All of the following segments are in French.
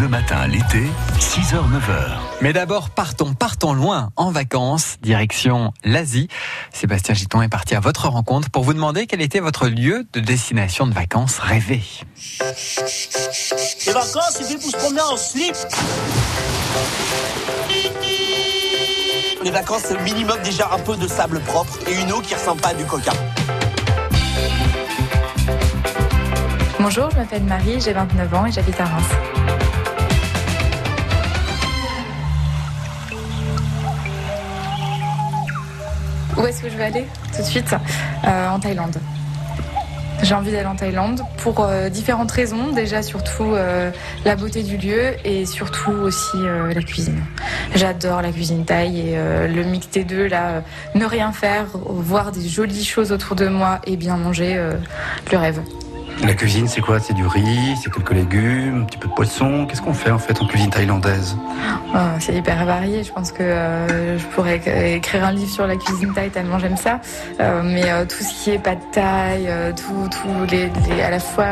Bleu Matin l'été, 6h, 9h. Mais d'abord, partons, partons loin en vacances, direction l'Asie. Sébastien Giton est parti à votre rencontre pour vous demander quel était votre lieu de destination de vacances rêvé. Les vacances, c'est fait pour se promener en slip. Les vacances, c'est le minimum déjà un peu de sable propre et une eau qui ressemble pas à du coca. Bonjour, je m'appelle Marie, j'ai 29 ans et j'habite à Reims. Où est-ce que je vais aller tout de suite Euh, En Thaïlande. J'ai envie d'aller en Thaïlande pour euh, différentes raisons. Déjà, surtout euh, la beauté du lieu et surtout aussi la cuisine. J'adore la cuisine thaï et le mix des deux, là, ne rien faire, voir des jolies choses autour de moi et bien manger, le rêve. La cuisine, c'est quoi? C'est du riz, c'est quelques légumes, un petit peu de poisson. Qu'est-ce qu'on fait en fait en cuisine thaïlandaise? Ah, c'est hyper varié. Je pense que euh, je pourrais écrire un livre sur la cuisine thaï tellement j'aime ça. Euh, mais euh, tout ce qui est pas de thaï, tout, tout les, à la fois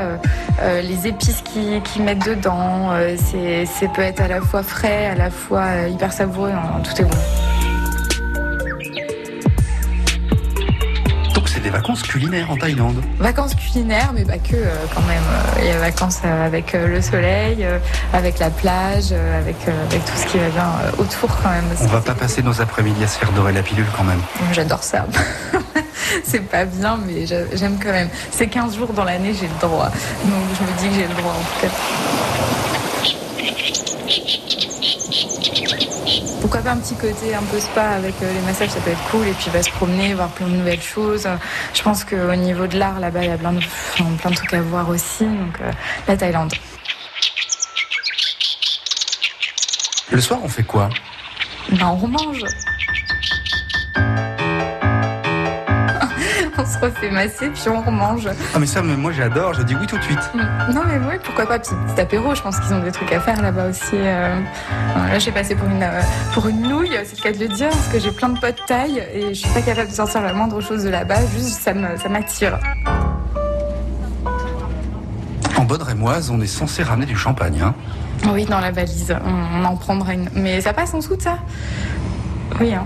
les épices qui, mettent dedans, c'est, peut être à la fois frais, à la fois hyper savoureux. hein, tout est bon. Des vacances culinaires en Thaïlande. Vacances culinaires, mais pas que euh, quand même. Euh, Il y a vacances euh, avec le soleil, avec la plage, avec, avec tout ce qui va bien autour quand même. On va pas passer nos après-midi à se faire dorer la pilule quand même. J'adore ça. c'est pas bien, mais j'a- j'aime quand même. C'est 15 jours dans l'année, j'ai le droit. Donc je me dis que j'ai le droit en tout cas. Un petit côté un peu spa avec euh, les massages, ça peut être cool. Et puis va se promener, voir plein de nouvelles choses. Je pense qu'au niveau de l'art, là-bas, il y a plein de, enfin, plein de trucs à voir aussi. Donc euh, la Thaïlande. Le soir, on fait quoi? Ben, on remange. Se refait masser, puis on remange. Ah mais ça, mais moi j'adore, je dis oui tout de suite. Non mais oui, pourquoi pas Puis petit apéro, je pense qu'ils ont des trucs à faire là-bas aussi. euh. Là, j'ai passé pour une euh, pour une nouille, c'est le cas de le dire, parce que j'ai plein de potes taille et je suis pas capable de sortir la moindre chose de là-bas. Juste, ça m'attire. En bonne rémoise, on est censé ramener du champagne. Hein. Oui, dans la valise, on, on en prendra une. Mais ça passe en dessous de ça? Oui. Hein.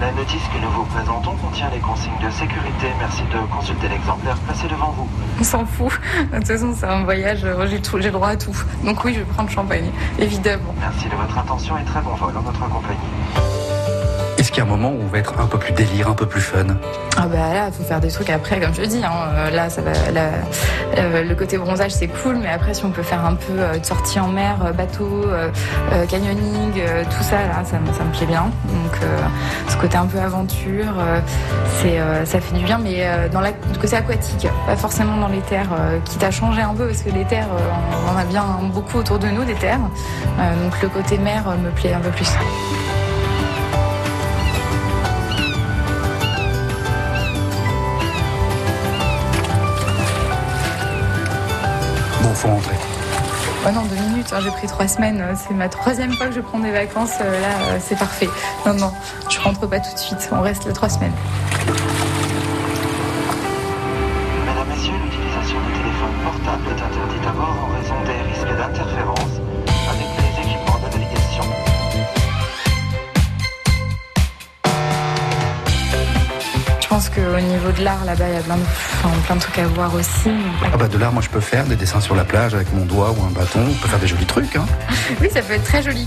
La notice que nous vous présentons contient les consignes de sécurité. Merci de consulter l'exemplaire placé devant vous. On s'en fout. De toute façon, c'est un voyage, euh, j'ai le droit à tout. Donc oui, je vais prendre champagne, évidemment. Merci de votre attention et très bon vol en notre compagnie. Est-ce qu'il y a un moment où on va être un peu plus délire, un peu plus fun? Ah bah là, faut faire des trucs après, comme je dis. Hein. Euh, Là, ça va. euh, le côté bronzage, c'est cool, mais après, si on peut faire un peu euh, de sortie en mer, bateau, canyoning, tout ça, là, ça, me- plaît bien. Donc, ce côté un peu aventure, ça fait du bien, mais dans la, côté aquatique, pas forcément dans les terres, quitte à changer un peu, parce que les terres, on en a bien beaucoup autour de nous, des terres. Donc, le côté mer me plaît un peu plus. Faut rentrer. Non, deux minutes, hein, j'ai pris trois semaines. euh, C'est ma troisième fois que je prends des vacances. euh, Là, euh, c'est parfait. Non, non, je rentre pas tout de suite. On reste les trois semaines. Pense qu'au niveau de l'art, là-bas, il y a plein de, enfin, plein de trucs à voir aussi. Ah bah de l'art, moi je peux faire des dessins sur la plage avec mon doigt ou un bâton. On peut faire des jolis trucs. Hein. Oui, ça peut être très joli comme